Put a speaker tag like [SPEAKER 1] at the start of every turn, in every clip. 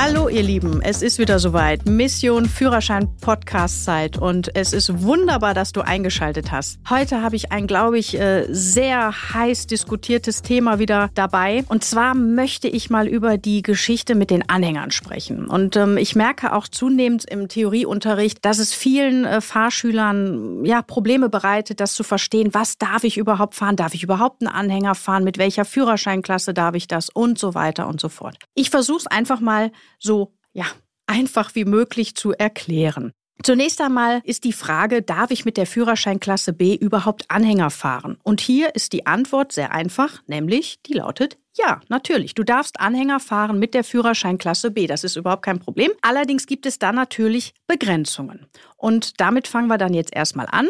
[SPEAKER 1] Hallo ihr Lieben, es ist wieder soweit. Mission Führerschein Podcast Zeit und es ist wunderbar, dass du eingeschaltet hast. Heute habe ich ein, glaube ich, äh, sehr heiß diskutiertes Thema wieder dabei und zwar möchte ich mal über die Geschichte mit den Anhängern sprechen. Und ähm, ich merke auch zunehmend im Theorieunterricht, dass es vielen äh, Fahrschülern ja Probleme bereitet, das zu verstehen, was darf ich überhaupt fahren? Darf ich überhaupt einen Anhänger fahren? Mit welcher Führerscheinklasse darf ich das? Und so weiter und so fort. Ich versuche es einfach mal so ja, einfach wie möglich zu erklären. Zunächst einmal ist die Frage, darf ich mit der Führerscheinklasse B überhaupt Anhänger fahren? Und hier ist die Antwort sehr einfach, nämlich die lautet ja, natürlich. Du darfst Anhänger fahren mit der Führerscheinklasse B. Das ist überhaupt kein Problem. Allerdings gibt es da natürlich Begrenzungen. Und damit fangen wir dann jetzt erstmal an.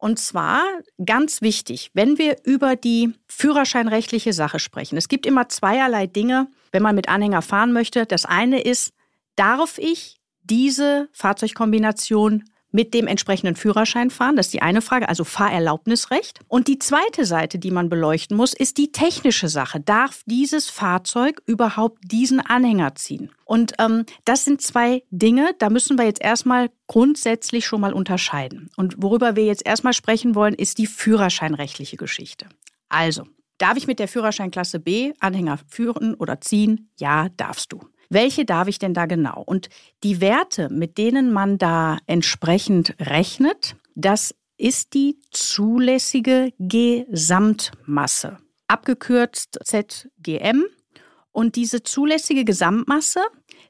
[SPEAKER 1] Und zwar ganz wichtig, wenn wir über die führerscheinrechtliche Sache sprechen. Es gibt immer zweierlei Dinge, wenn man mit Anhänger fahren möchte. Das eine ist, darf ich diese Fahrzeugkombination mit dem entsprechenden Führerschein fahren? Das ist die eine Frage, also Fahrerlaubnisrecht. Und die zweite Seite, die man beleuchten muss, ist die technische Sache. Darf dieses Fahrzeug überhaupt diesen Anhänger ziehen? Und ähm, das sind zwei Dinge, da müssen wir jetzt erstmal grundsätzlich schon mal unterscheiden. Und worüber wir jetzt erstmal sprechen wollen, ist die führerscheinrechtliche Geschichte. Also, Darf ich mit der Führerscheinklasse B Anhänger führen oder ziehen? Ja, darfst du. Welche darf ich denn da genau? Und die Werte, mit denen man da entsprechend rechnet, das ist die zulässige Gesamtmasse, abgekürzt ZGM. Und diese zulässige Gesamtmasse,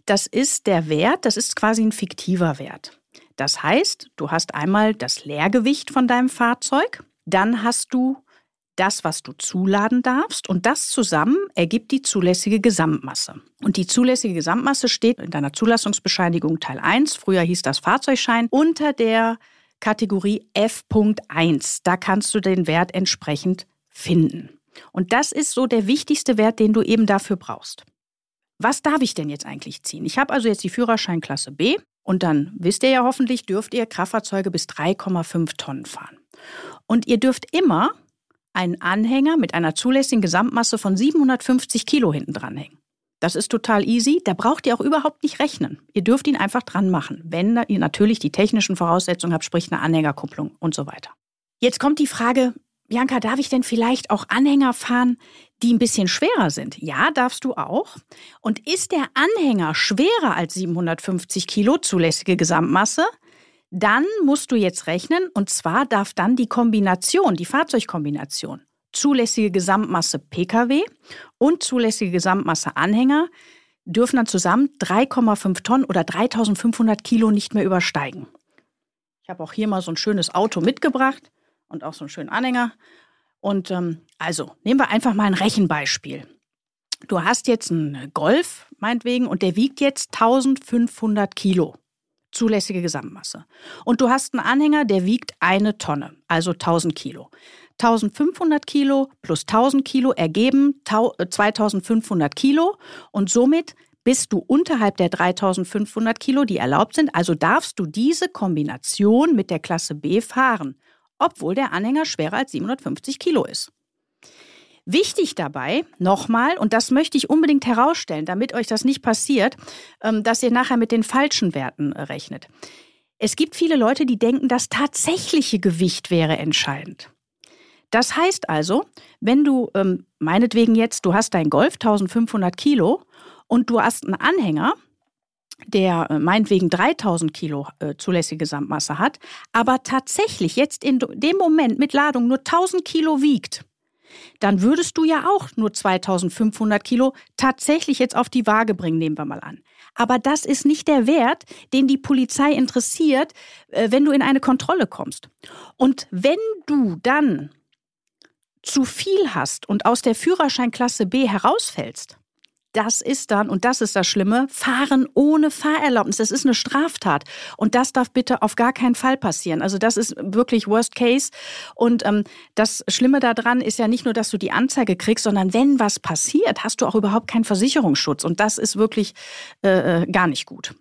[SPEAKER 1] das ist der Wert, das ist quasi ein fiktiver Wert. Das heißt, du hast einmal das Leergewicht von deinem Fahrzeug, dann hast du das, was du zuladen darfst. Und das zusammen ergibt die zulässige Gesamtmasse. Und die zulässige Gesamtmasse steht in deiner Zulassungsbescheinigung Teil 1, früher hieß das Fahrzeugschein, unter der Kategorie F.1. Da kannst du den Wert entsprechend finden. Und das ist so der wichtigste Wert, den du eben dafür brauchst. Was darf ich denn jetzt eigentlich ziehen? Ich habe also jetzt die Führerscheinklasse B und dann wisst ihr ja hoffentlich, dürft ihr Kraftfahrzeuge bis 3,5 Tonnen fahren. Und ihr dürft immer einen Anhänger mit einer zulässigen Gesamtmasse von 750 Kilo hinten dranhängen. Das ist total easy. Da braucht ihr auch überhaupt nicht rechnen. Ihr dürft ihn einfach dran machen, wenn ihr natürlich die technischen Voraussetzungen habt, sprich eine Anhängerkupplung und so weiter. Jetzt kommt die Frage, Bianca, darf ich denn vielleicht auch Anhänger fahren, die ein bisschen schwerer sind? Ja, darfst du auch. Und ist der Anhänger schwerer als 750 Kilo zulässige Gesamtmasse, dann musst du jetzt rechnen, und zwar darf dann die Kombination, die Fahrzeugkombination, zulässige Gesamtmasse Pkw und zulässige Gesamtmasse Anhänger, dürfen dann zusammen 3,5 Tonnen oder 3500 Kilo nicht mehr übersteigen. Ich habe auch hier mal so ein schönes Auto mitgebracht und auch so einen schönen Anhänger. Und ähm, also nehmen wir einfach mal ein Rechenbeispiel. Du hast jetzt einen Golf, meinetwegen, und der wiegt jetzt 1500 Kilo zulässige Gesamtmasse. Und du hast einen Anhänger, der wiegt eine Tonne, also 1000 Kilo. 1500 Kilo plus 1000 Kilo ergeben 2500 äh, Kilo und somit bist du unterhalb der 3500 Kilo, die erlaubt sind. Also darfst du diese Kombination mit der Klasse B fahren, obwohl der Anhänger schwerer als 750 Kilo ist. Wichtig dabei, nochmal, und das möchte ich unbedingt herausstellen, damit euch das nicht passiert, ähm, dass ihr nachher mit den falschen Werten äh, rechnet. Es gibt viele Leute, die denken, das tatsächliche Gewicht wäre entscheidend. Das heißt also, wenn du ähm, meinetwegen jetzt, du hast dein Golf 1500 Kilo und du hast einen Anhänger, der äh, meinetwegen 3000 Kilo äh, zulässige Gesamtmasse hat, aber tatsächlich jetzt in dem Moment mit Ladung nur 1000 Kilo wiegt, dann würdest du ja auch nur 2500 Kilo tatsächlich jetzt auf die Waage bringen, nehmen wir mal an. Aber das ist nicht der Wert, den die Polizei interessiert, äh, wenn du in eine Kontrolle kommst. Und wenn du dann zu viel hast und aus der Führerscheinklasse B herausfällst, das ist dann, und das ist das Schlimme, Fahren ohne Fahrerlaubnis. Das ist eine Straftat. Und das darf bitte auf gar keinen Fall passieren. Also das ist wirklich Worst Case. Und ähm, das Schlimme daran ist ja nicht nur, dass du die Anzeige kriegst, sondern wenn was passiert, hast du auch überhaupt keinen Versicherungsschutz. Und das ist wirklich äh, äh gar nicht gut.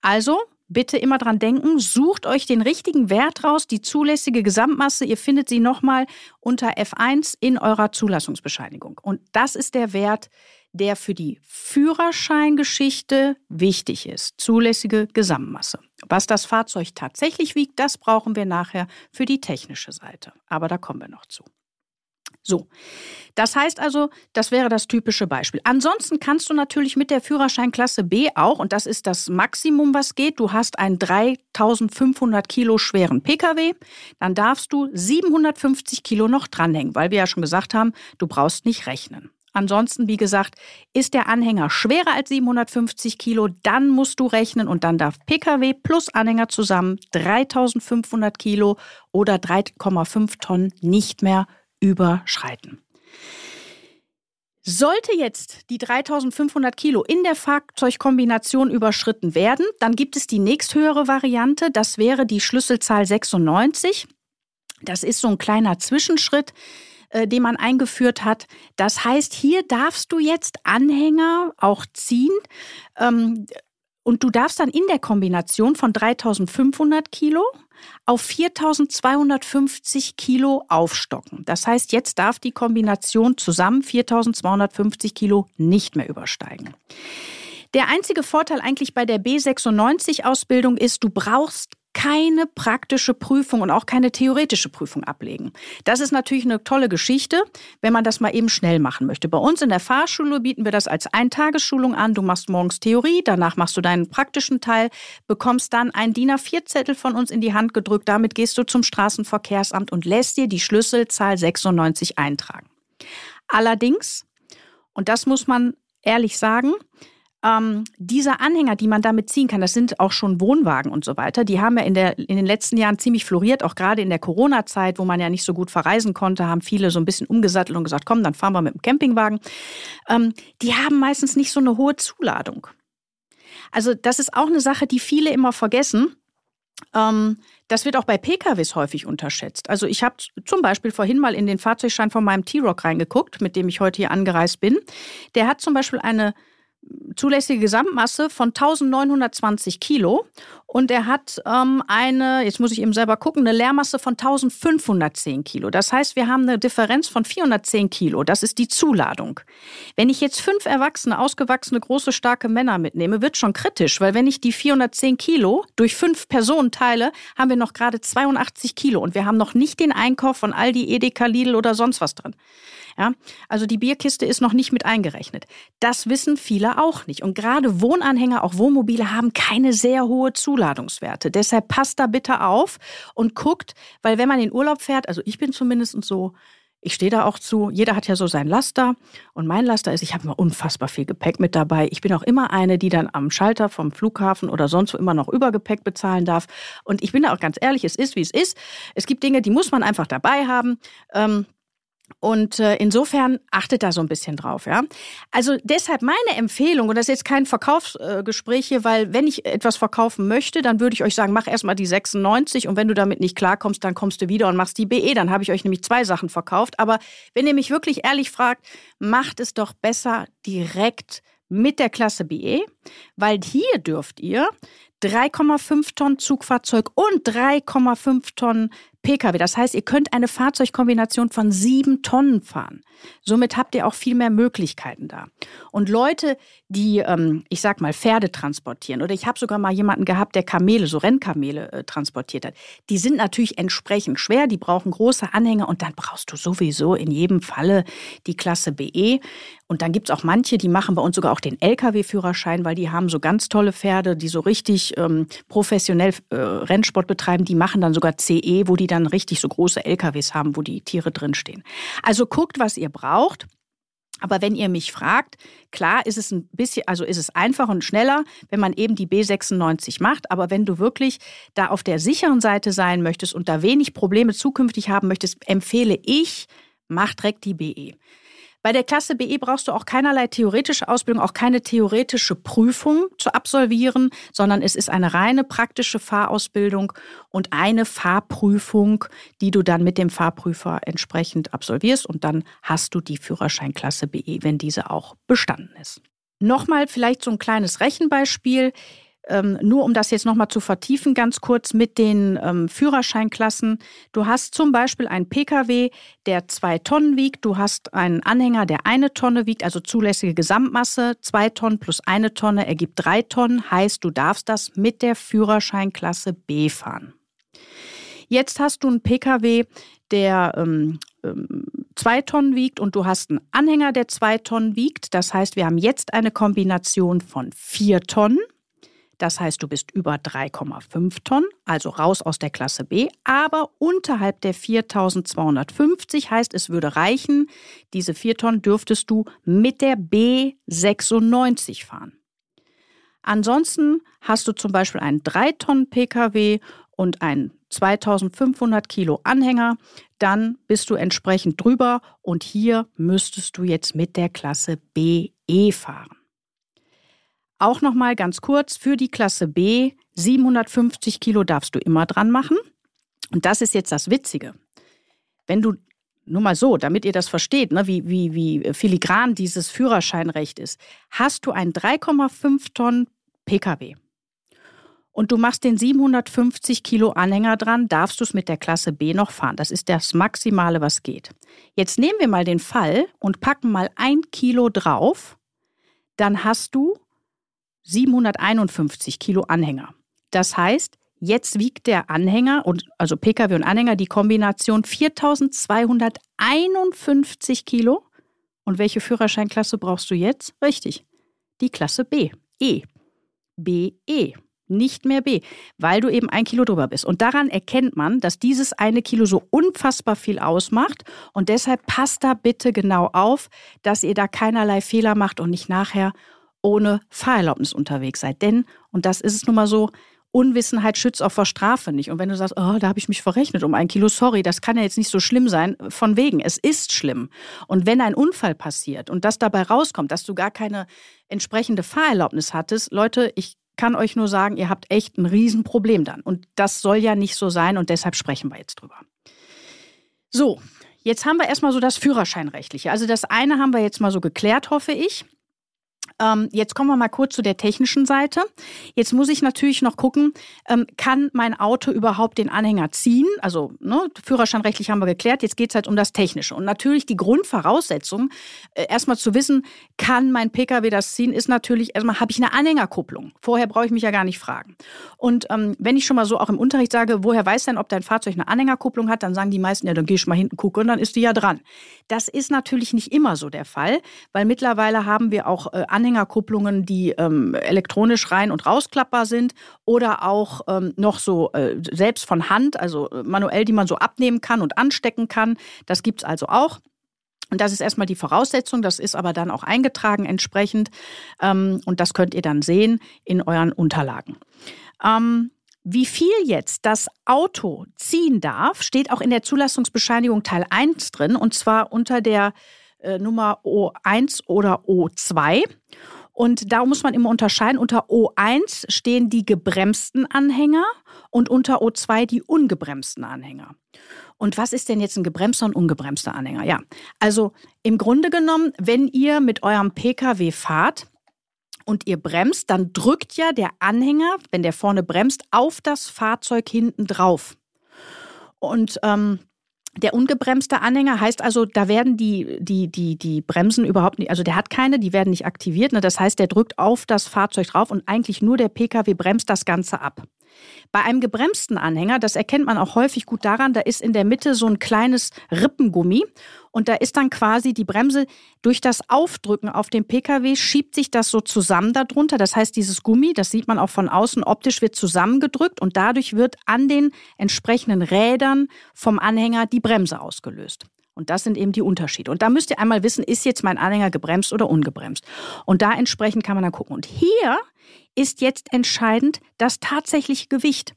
[SPEAKER 1] Also bitte immer dran denken, sucht euch den richtigen Wert raus, die zulässige Gesamtmasse. Ihr findet sie nochmal unter F1 in eurer Zulassungsbescheinigung. Und das ist der Wert, der für die Führerscheingeschichte wichtig ist. Zulässige Gesamtmasse. Was das Fahrzeug tatsächlich wiegt, das brauchen wir nachher für die technische Seite. Aber da kommen wir noch zu. So, das heißt also, das wäre das typische Beispiel. Ansonsten kannst du natürlich mit der Führerscheinklasse B auch, und das ist das Maximum, was geht, du hast einen 3500 Kilo schweren Pkw, dann darfst du 750 Kilo noch dranhängen, weil wir ja schon gesagt haben, du brauchst nicht rechnen. Ansonsten, wie gesagt, ist der Anhänger schwerer als 750 Kilo, dann musst du rechnen und dann darf Pkw plus Anhänger zusammen 3500 Kilo oder 3,5 Tonnen nicht mehr überschreiten. Sollte jetzt die 3500 Kilo in der Fahrzeugkombination überschritten werden, dann gibt es die nächsthöhere Variante. Das wäre die Schlüsselzahl 96. Das ist so ein kleiner Zwischenschritt, äh, den man eingeführt hat. Das heißt, hier darfst du jetzt Anhänger auch ziehen. Ähm, und du darfst dann in der Kombination von 3500 Kilo auf 4250 Kilo aufstocken. Das heißt, jetzt darf die Kombination zusammen 4250 Kilo nicht mehr übersteigen. Der einzige Vorteil eigentlich bei der B96-Ausbildung ist, du brauchst keine praktische Prüfung und auch keine theoretische Prüfung ablegen. Das ist natürlich eine tolle Geschichte, wenn man das mal eben schnell machen möchte. Bei uns in der Fahrschule bieten wir das als Eintagesschulung an. Du machst morgens Theorie, danach machst du deinen praktischen Teil, bekommst dann einen DIN A4-Zettel von uns in die Hand gedrückt. Damit gehst du zum Straßenverkehrsamt und lässt dir die Schlüsselzahl 96 eintragen. Allerdings, und das muss man ehrlich sagen, ähm, diese Anhänger, die man damit ziehen kann, das sind auch schon Wohnwagen und so weiter, die haben ja in, der, in den letzten Jahren ziemlich floriert, auch gerade in der Corona-Zeit, wo man ja nicht so gut verreisen konnte, haben viele so ein bisschen umgesattelt und gesagt, komm, dann fahren wir mit dem Campingwagen. Ähm, die haben meistens nicht so eine hohe Zuladung. Also das ist auch eine Sache, die viele immer vergessen. Ähm, das wird auch bei PKWs häufig unterschätzt. Also ich habe zum Beispiel vorhin mal in den Fahrzeugschein von meinem T-Rock reingeguckt, mit dem ich heute hier angereist bin. Der hat zum Beispiel eine zulässige Gesamtmasse von 1920 Kilo und er hat ähm, eine, jetzt muss ich eben selber gucken, eine Leermasse von 1510 Kilo. Das heißt, wir haben eine Differenz von 410 Kilo. Das ist die Zuladung. Wenn ich jetzt fünf erwachsene, ausgewachsene, große, starke Männer mitnehme, wird schon kritisch, weil wenn ich die 410 Kilo durch fünf Personen teile, haben wir noch gerade 82 Kilo und wir haben noch nicht den Einkauf von Aldi, Edeka, Lidl oder sonst was drin. Ja, also die Bierkiste ist noch nicht mit eingerechnet. Das wissen viele auch nicht. Und gerade Wohnanhänger, auch Wohnmobile haben keine sehr hohe Zuladungswerte. Deshalb passt da bitte auf und guckt, weil wenn man in Urlaub fährt, also ich bin zumindest so, ich stehe da auch zu. Jeder hat ja so sein Laster. Und mein Laster ist, ich habe immer unfassbar viel Gepäck mit dabei. Ich bin auch immer eine, die dann am Schalter vom Flughafen oder sonst wo immer noch Übergepäck bezahlen darf. Und ich bin da auch ganz ehrlich, es ist, wie es ist. Es gibt Dinge, die muss man einfach dabei haben. Ähm, und äh, insofern achtet da so ein bisschen drauf, ja. Also deshalb meine Empfehlung, und das ist jetzt kein Verkaufsgespräch hier, weil wenn ich etwas verkaufen möchte, dann würde ich euch sagen, mach erstmal die 96 und wenn du damit nicht klarkommst, dann kommst du wieder und machst die BE. Dann habe ich euch nämlich zwei Sachen verkauft. Aber wenn ihr mich wirklich ehrlich fragt, macht es doch besser direkt mit der Klasse BE, weil hier dürft ihr 3,5 Tonnen Zugfahrzeug und 3,5 Tonnen Pkw. Das heißt, ihr könnt eine Fahrzeugkombination von sieben Tonnen fahren. Somit habt ihr auch viel mehr Möglichkeiten da. Und Leute, die, ähm, ich sag mal, Pferde transportieren, oder ich habe sogar mal jemanden gehabt, der Kamele, so Rennkamele äh, transportiert hat, die sind natürlich entsprechend schwer, die brauchen große Anhänger und dann brauchst du sowieso in jedem Falle die Klasse BE. Und dann gibt es auch manche, die machen bei uns sogar auch den Lkw-Führerschein, weil die haben so ganz tolle Pferde, die so richtig ähm, professionell äh, Rennsport betreiben. Die machen dann sogar CE, wo die dann richtig so große LKWs haben, wo die Tiere drinstehen. Also guckt, was ihr braucht. Aber wenn ihr mich fragt, klar ist es ein bisschen, also ist es einfacher und schneller, wenn man eben die B96 macht. Aber wenn du wirklich da auf der sicheren Seite sein möchtest und da wenig Probleme zukünftig haben möchtest, empfehle ich, mach direkt die BE. Bei der Klasse BE brauchst du auch keinerlei theoretische Ausbildung, auch keine theoretische Prüfung zu absolvieren, sondern es ist eine reine praktische Fahrausbildung und eine Fahrprüfung, die du dann mit dem Fahrprüfer entsprechend absolvierst und dann hast du die Führerscheinklasse BE, wenn diese auch bestanden ist. Nochmal vielleicht so ein kleines Rechenbeispiel. Ähm, nur um das jetzt nochmal zu vertiefen, ganz kurz mit den ähm, Führerscheinklassen. Du hast zum Beispiel einen Pkw, der zwei Tonnen wiegt. Du hast einen Anhänger, der eine Tonne wiegt, also zulässige Gesamtmasse. Zwei Tonnen plus eine Tonne ergibt drei Tonnen. Heißt, du darfst das mit der Führerscheinklasse B fahren. Jetzt hast du einen Pkw, der ähm, ähm, zwei Tonnen wiegt und du hast einen Anhänger, der zwei Tonnen wiegt. Das heißt, wir haben jetzt eine Kombination von vier Tonnen. Das heißt, du bist über 3,5 Tonnen, also raus aus der Klasse B, aber unterhalb der 4250 heißt, es würde reichen, diese 4 Tonnen dürftest du mit der B96 fahren. Ansonsten hast du zum Beispiel einen 3 Tonnen Pkw und einen 2500 Kilo Anhänger, dann bist du entsprechend drüber und hier müsstest du jetzt mit der Klasse BE fahren. Auch noch mal ganz kurz für die Klasse B 750 Kilo darfst du immer dran machen. Und das ist jetzt das Witzige. Wenn du nur mal so, damit ihr das versteht, ne, wie, wie, wie filigran dieses Führerscheinrecht ist, hast du einen 3,5 Tonnen Pkw und du machst den 750 Kilo Anhänger dran, darfst du es mit der Klasse B noch fahren. Das ist das Maximale, was geht. Jetzt nehmen wir mal den Fall und packen mal ein Kilo drauf, dann hast du 751 Kilo Anhänger. Das heißt, jetzt wiegt der Anhänger, und also Pkw und Anhänger, die Kombination 4251 Kilo. Und welche Führerscheinklasse brauchst du jetzt? Richtig, die Klasse B. E. BE nicht mehr B, weil du eben ein Kilo drüber bist. Und daran erkennt man, dass dieses eine Kilo so unfassbar viel ausmacht. Und deshalb passt da bitte genau auf, dass ihr da keinerlei Fehler macht und nicht nachher ohne Fahrerlaubnis unterwegs seid. Denn, und das ist es nun mal so, Unwissenheit schützt auch vor Strafe nicht. Und wenn du sagst, oh, da habe ich mich verrechnet um ein Kilo, sorry, das kann ja jetzt nicht so schlimm sein, von wegen, es ist schlimm. Und wenn ein Unfall passiert und das dabei rauskommt, dass du gar keine entsprechende Fahrerlaubnis hattest, Leute, ich kann euch nur sagen, ihr habt echt ein Riesenproblem dann. Und das soll ja nicht so sein und deshalb sprechen wir jetzt drüber. So, jetzt haben wir erstmal so das Führerscheinrechtliche. Also das eine haben wir jetzt mal so geklärt, hoffe ich. Ähm, jetzt kommen wir mal kurz zu der technischen Seite. Jetzt muss ich natürlich noch gucken, ähm, kann mein Auto überhaupt den Anhänger ziehen? Also ne, Führerscheinrechtlich haben wir geklärt, jetzt geht es halt um das Technische. Und natürlich die Grundvoraussetzung, äh, erstmal zu wissen, kann mein Pkw das ziehen, ist natürlich, erstmal habe ich eine Anhängerkupplung. Vorher brauche ich mich ja gar nicht fragen. Und ähm, wenn ich schon mal so auch im Unterricht sage, woher weiß denn, ob dein Fahrzeug eine Anhängerkupplung hat, dann sagen die meisten, ja, dann gehe ich mal hinten gucken und dann ist die ja dran. Das ist natürlich nicht immer so der Fall, weil mittlerweile haben wir auch äh, Anhängerkupplungen, die ähm, elektronisch rein und rausklappbar sind oder auch ähm, noch so äh, selbst von Hand, also äh, manuell, die man so abnehmen kann und anstecken kann. Das gibt es also auch. Und das ist erstmal die Voraussetzung, das ist aber dann auch eingetragen entsprechend. Ähm, und das könnt ihr dann sehen in euren Unterlagen. Ähm, wie viel jetzt das Auto ziehen darf, steht auch in der Zulassungsbescheinigung Teil 1 drin, und zwar unter der äh, Nummer O1 oder O2. Und da muss man immer unterscheiden. Unter O1 stehen die gebremsten Anhänger und unter O2 die ungebremsten Anhänger. Und was ist denn jetzt ein gebremster und ungebremster Anhänger? Ja, also im Grunde genommen, wenn ihr mit eurem Pkw fahrt, und ihr bremst, dann drückt ja der Anhänger, wenn der vorne bremst, auf das Fahrzeug hinten drauf. Und ähm, der ungebremste Anhänger heißt also, da werden die, die, die, die Bremsen überhaupt nicht, also der hat keine, die werden nicht aktiviert. Ne? Das heißt, der drückt auf das Fahrzeug drauf und eigentlich nur der Pkw bremst das Ganze ab. Bei einem gebremsten Anhänger, das erkennt man auch häufig gut daran, da ist in der Mitte so ein kleines Rippengummi und da ist dann quasi die Bremse durch das Aufdrücken auf dem Pkw schiebt sich das so zusammen darunter. Das heißt, dieses Gummi, das sieht man auch von außen optisch, wird zusammengedrückt und dadurch wird an den entsprechenden Rädern vom Anhänger die Bremse ausgelöst. Und das sind eben die Unterschiede. Und da müsst ihr einmal wissen, ist jetzt mein Anhänger gebremst oder ungebremst. Und da entsprechend kann man dann gucken. Und hier ist jetzt entscheidend das tatsächliche Gewicht.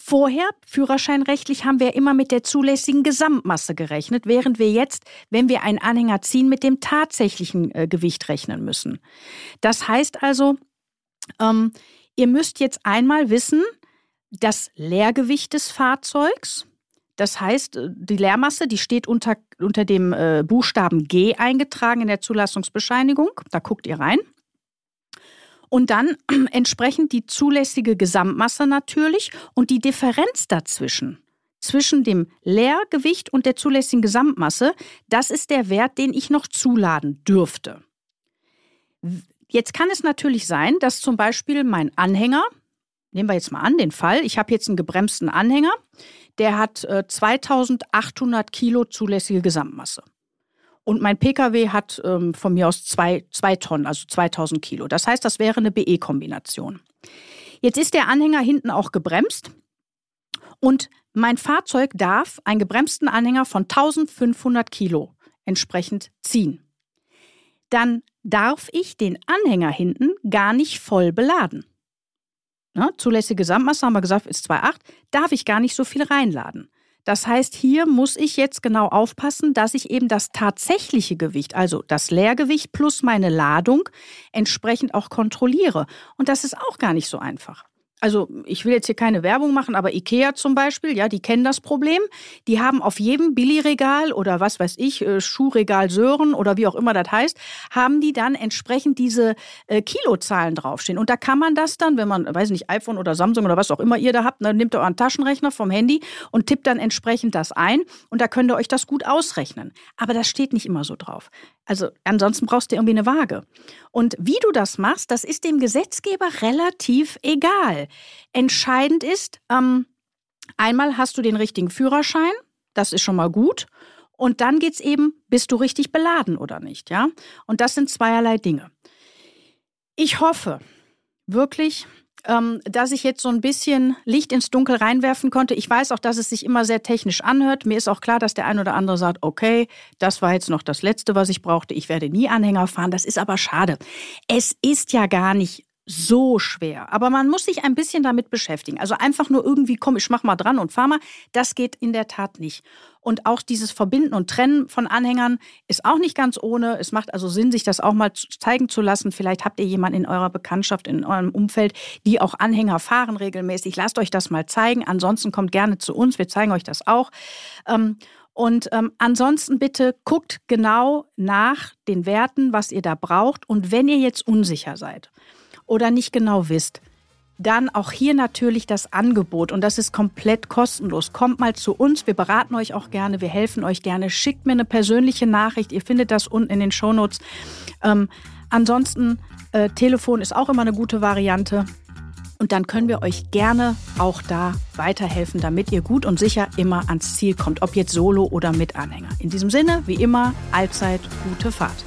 [SPEAKER 1] Vorher, führerscheinrechtlich, haben wir immer mit der zulässigen Gesamtmasse gerechnet, während wir jetzt, wenn wir einen Anhänger ziehen, mit dem tatsächlichen äh, Gewicht rechnen müssen. Das heißt also, ähm, ihr müsst jetzt einmal wissen, das Leergewicht des Fahrzeugs, das heißt, äh, die Leermasse, die steht unter, unter dem äh, Buchstaben G eingetragen in der Zulassungsbescheinigung. Da guckt ihr rein. Und dann entsprechend die zulässige Gesamtmasse natürlich und die Differenz dazwischen zwischen dem Leergewicht und der zulässigen Gesamtmasse, das ist der Wert, den ich noch zuladen dürfte. Jetzt kann es natürlich sein, dass zum Beispiel mein Anhänger, nehmen wir jetzt mal an den Fall, ich habe jetzt einen gebremsten Anhänger, der hat äh, 2800 Kilo zulässige Gesamtmasse. Und mein Pkw hat ähm, von mir aus zwei, zwei Tonnen, also 2000 Kilo. Das heißt, das wäre eine BE-Kombination. Jetzt ist der Anhänger hinten auch gebremst und mein Fahrzeug darf einen gebremsten Anhänger von 1500 Kilo entsprechend ziehen. Dann darf ich den Anhänger hinten gar nicht voll beladen. Ne? Zulässige Gesamtmasse, haben wir gesagt, ist 2,8, darf ich gar nicht so viel reinladen. Das heißt, hier muss ich jetzt genau aufpassen, dass ich eben das tatsächliche Gewicht, also das Leergewicht plus meine Ladung, entsprechend auch kontrolliere. Und das ist auch gar nicht so einfach also ich will jetzt hier keine Werbung machen, aber Ikea zum Beispiel, ja, die kennen das Problem. Die haben auf jedem Billigregal oder was weiß ich, äh, Schuhregal Sören oder wie auch immer das heißt, haben die dann entsprechend diese äh, Kilozahlen draufstehen. Und da kann man das dann, wenn man, weiß nicht, iPhone oder Samsung oder was auch immer ihr da habt, dann nimmt ihr euren Taschenrechner vom Handy und tippt dann entsprechend das ein und da könnt ihr euch das gut ausrechnen. Aber das steht nicht immer so drauf. Also ansonsten brauchst du irgendwie eine Waage. Und wie du das machst, das ist dem Gesetzgeber relativ egal. Entscheidend ist, ähm, einmal hast du den richtigen Führerschein, das ist schon mal gut. Und dann geht es eben, bist du richtig beladen oder nicht, ja? Und das sind zweierlei Dinge. Ich hoffe wirklich, ähm, dass ich jetzt so ein bisschen Licht ins Dunkel reinwerfen konnte. Ich weiß auch, dass es sich immer sehr technisch anhört. Mir ist auch klar, dass der ein oder andere sagt, okay, das war jetzt noch das Letzte, was ich brauchte. Ich werde nie Anhänger fahren. Das ist aber schade. Es ist ja gar nicht so schwer. Aber man muss sich ein bisschen damit beschäftigen. Also einfach nur irgendwie, komm, ich mach mal dran und fahr mal. Das geht in der Tat nicht. Und auch dieses Verbinden und Trennen von Anhängern ist auch nicht ganz ohne. Es macht also Sinn, sich das auch mal zeigen zu lassen. Vielleicht habt ihr jemanden in eurer Bekanntschaft, in eurem Umfeld, die auch Anhänger fahren regelmäßig. Lasst euch das mal zeigen. Ansonsten kommt gerne zu uns. Wir zeigen euch das auch. Ähm, und ähm, ansonsten bitte guckt genau nach den Werten, was ihr da braucht. Und wenn ihr jetzt unsicher seid, oder nicht genau wisst, dann auch hier natürlich das Angebot und das ist komplett kostenlos. Kommt mal zu uns, wir beraten euch auch gerne, wir helfen euch gerne. Schickt mir eine persönliche Nachricht, ihr findet das unten in den Shownotes. Ähm, ansonsten, äh, Telefon ist auch immer eine gute Variante. Und dann können wir euch gerne auch da weiterhelfen, damit ihr gut und sicher immer ans Ziel kommt, ob jetzt solo oder mit Anhänger. In diesem Sinne, wie immer, allzeit gute Fahrt.